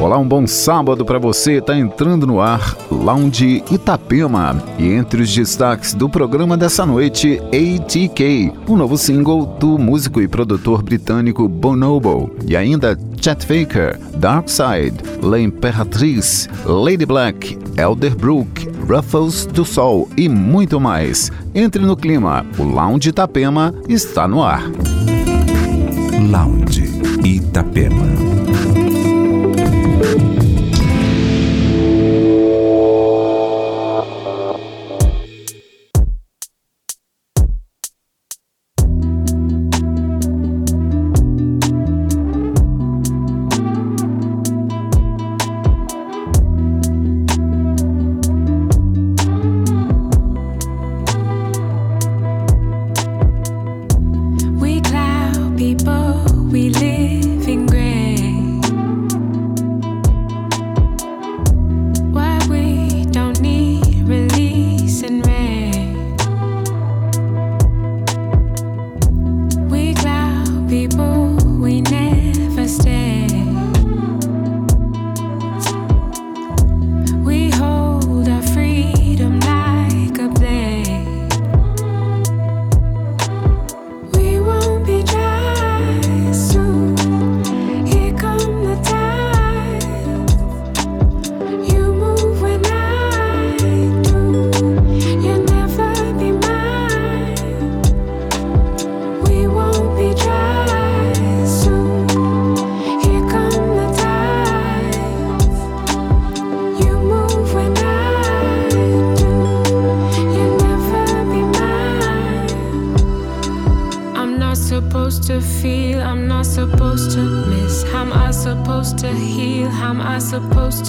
Olá, um bom sábado para você. Tá entrando no ar Lounge Itapema. E entre os destaques do programa dessa noite, ATK, o novo single do músico e produtor britânico Bonobo. E ainda Chet Faker, Dark Side, L'Imperatriz, Lady Black, Elderbrook, Ruffles do Sol e muito mais. Entre no clima. O Lounge Itapema está no ar. Lounge Itapema.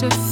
just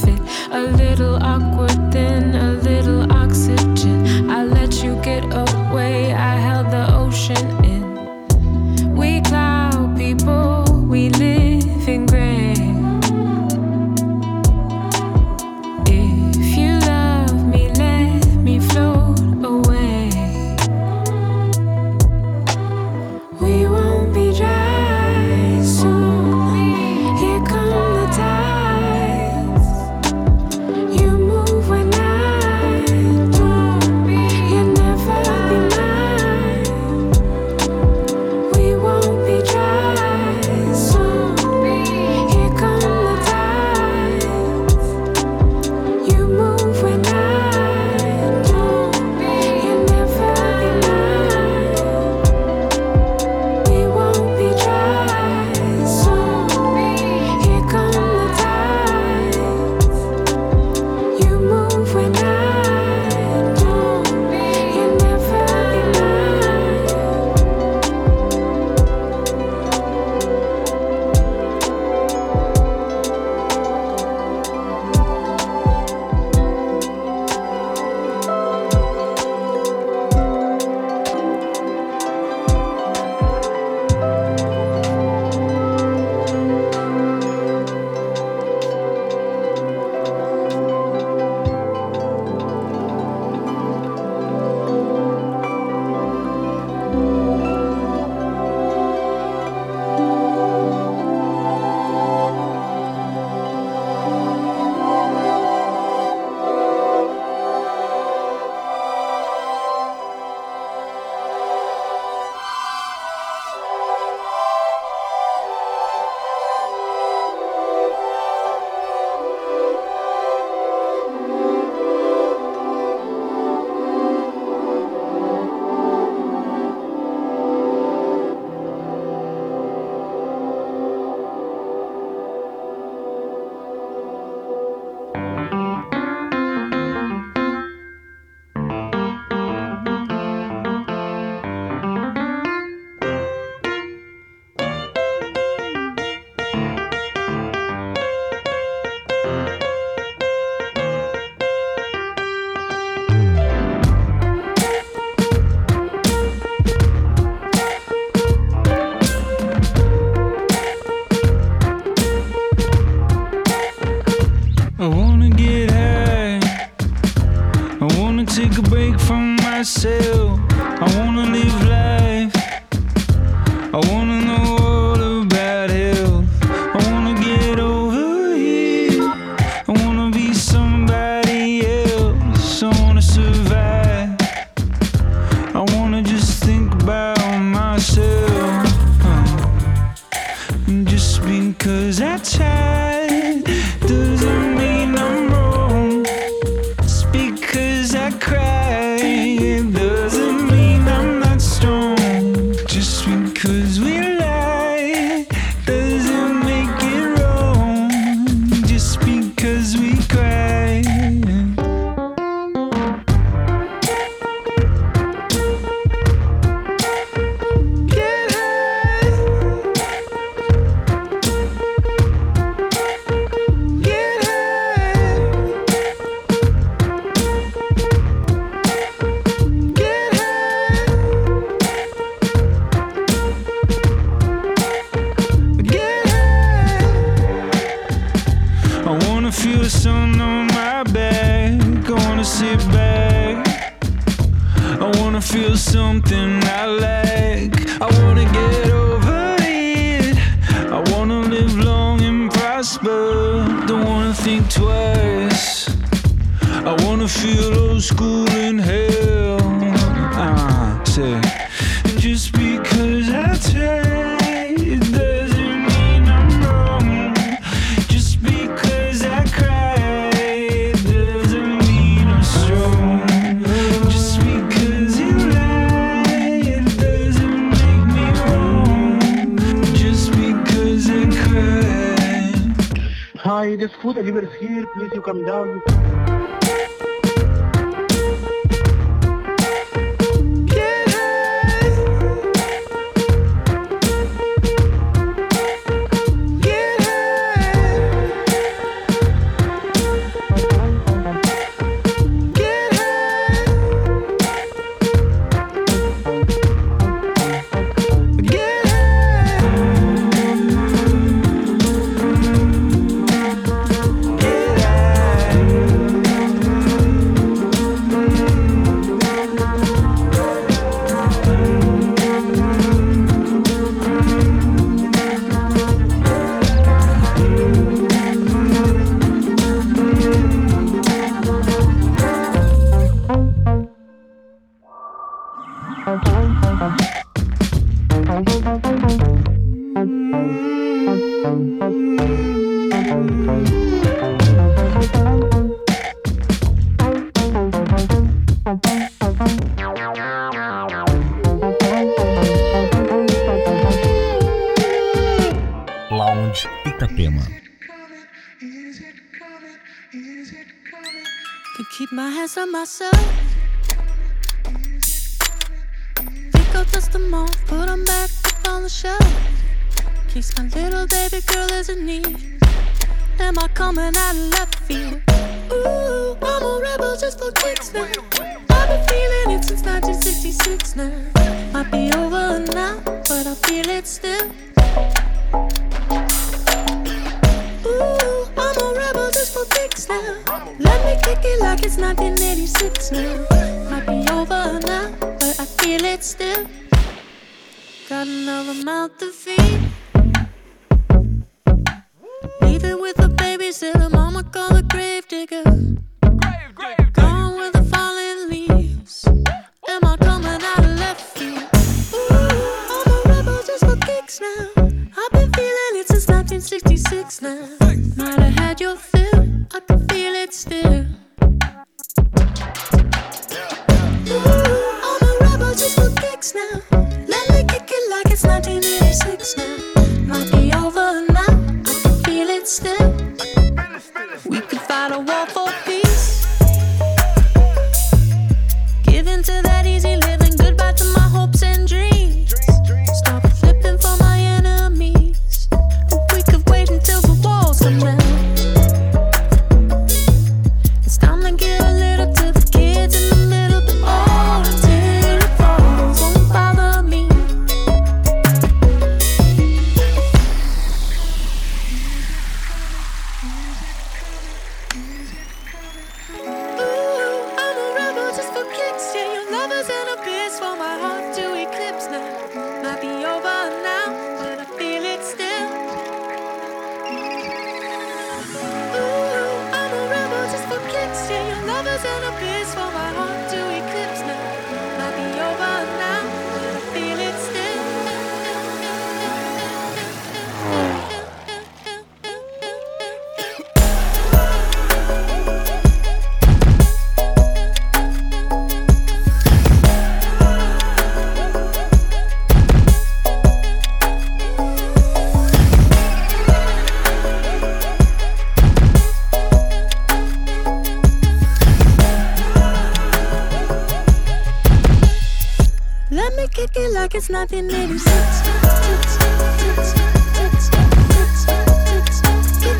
kick it like it's nothing, baby. Kick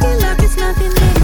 it like it's nothing, baby.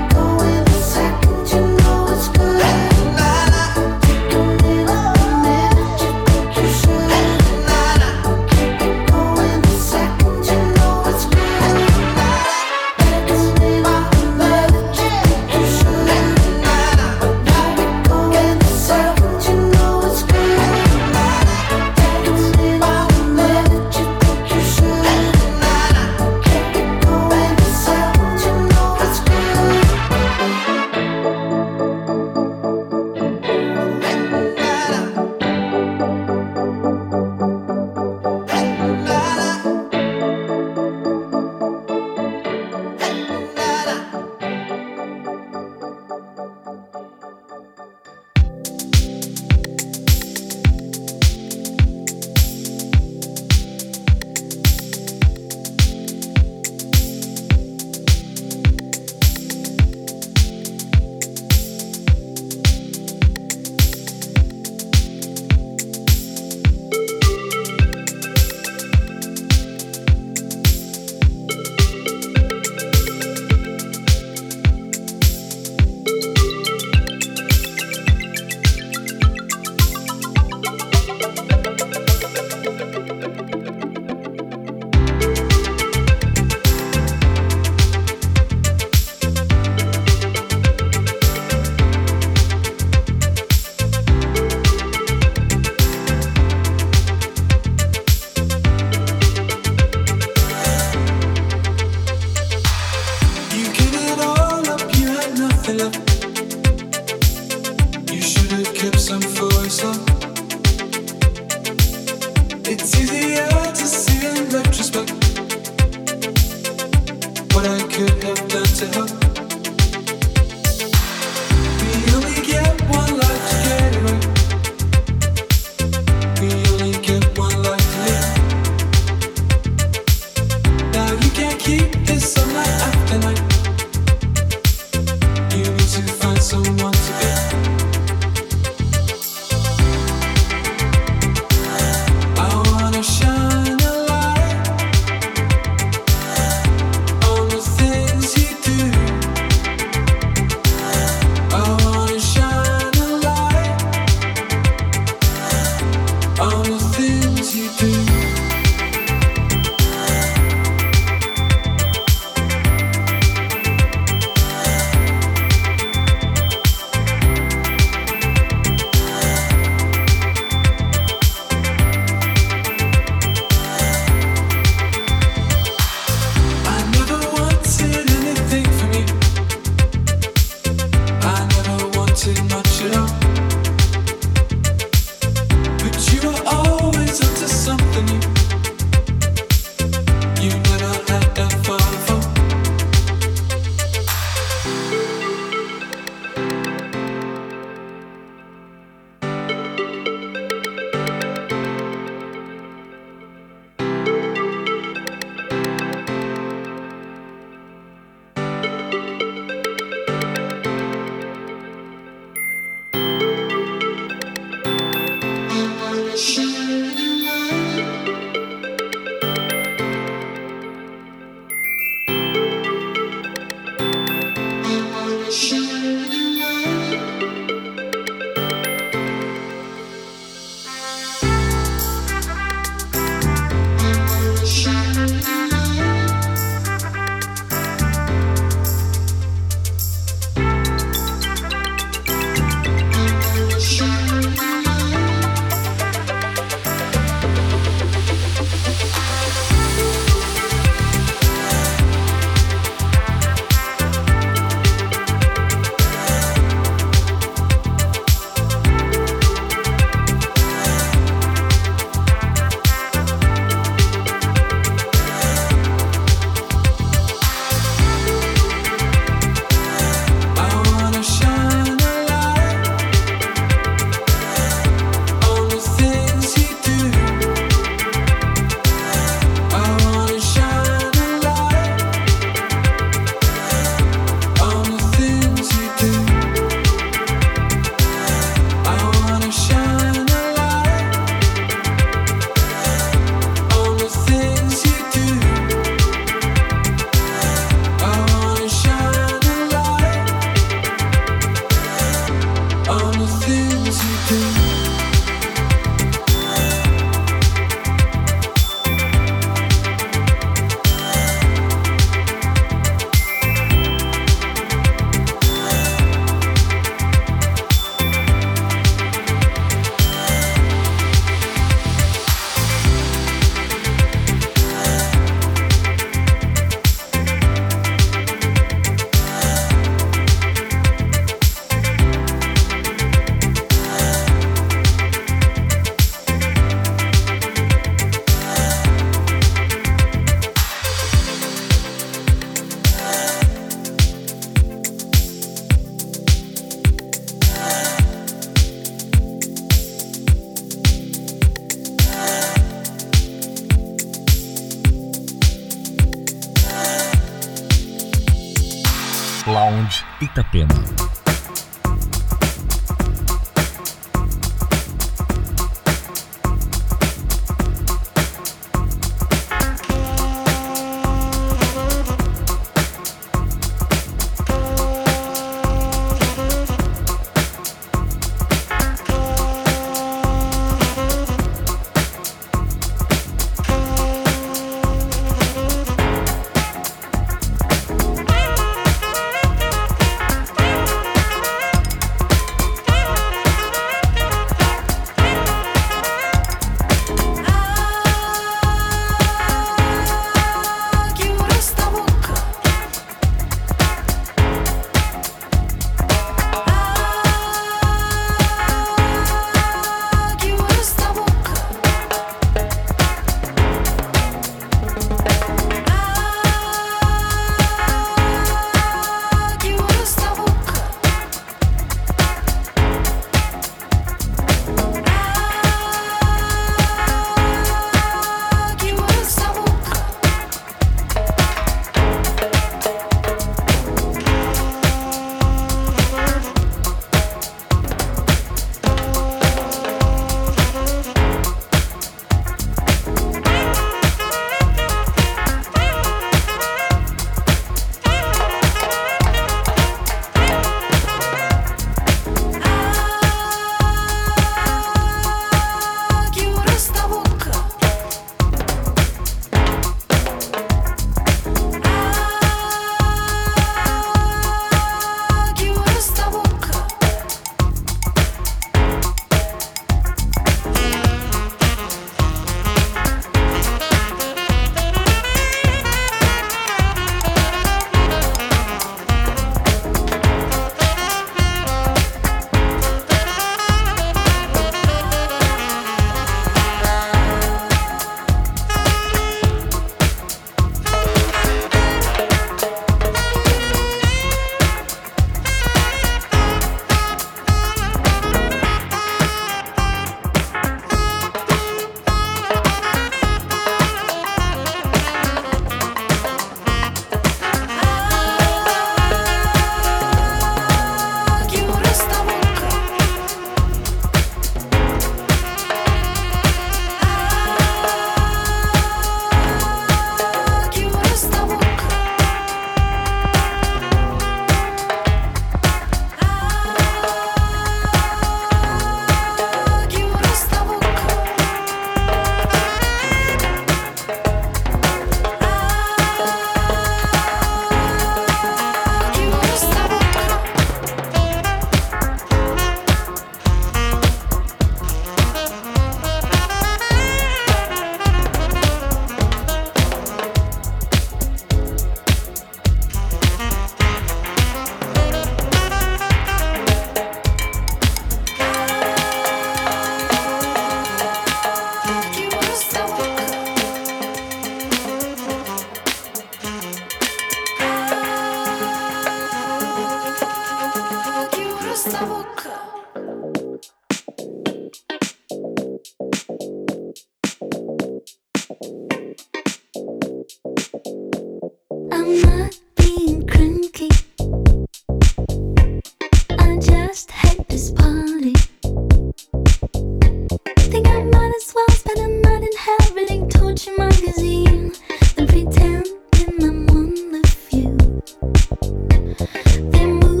Then move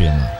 Lounge Itapema.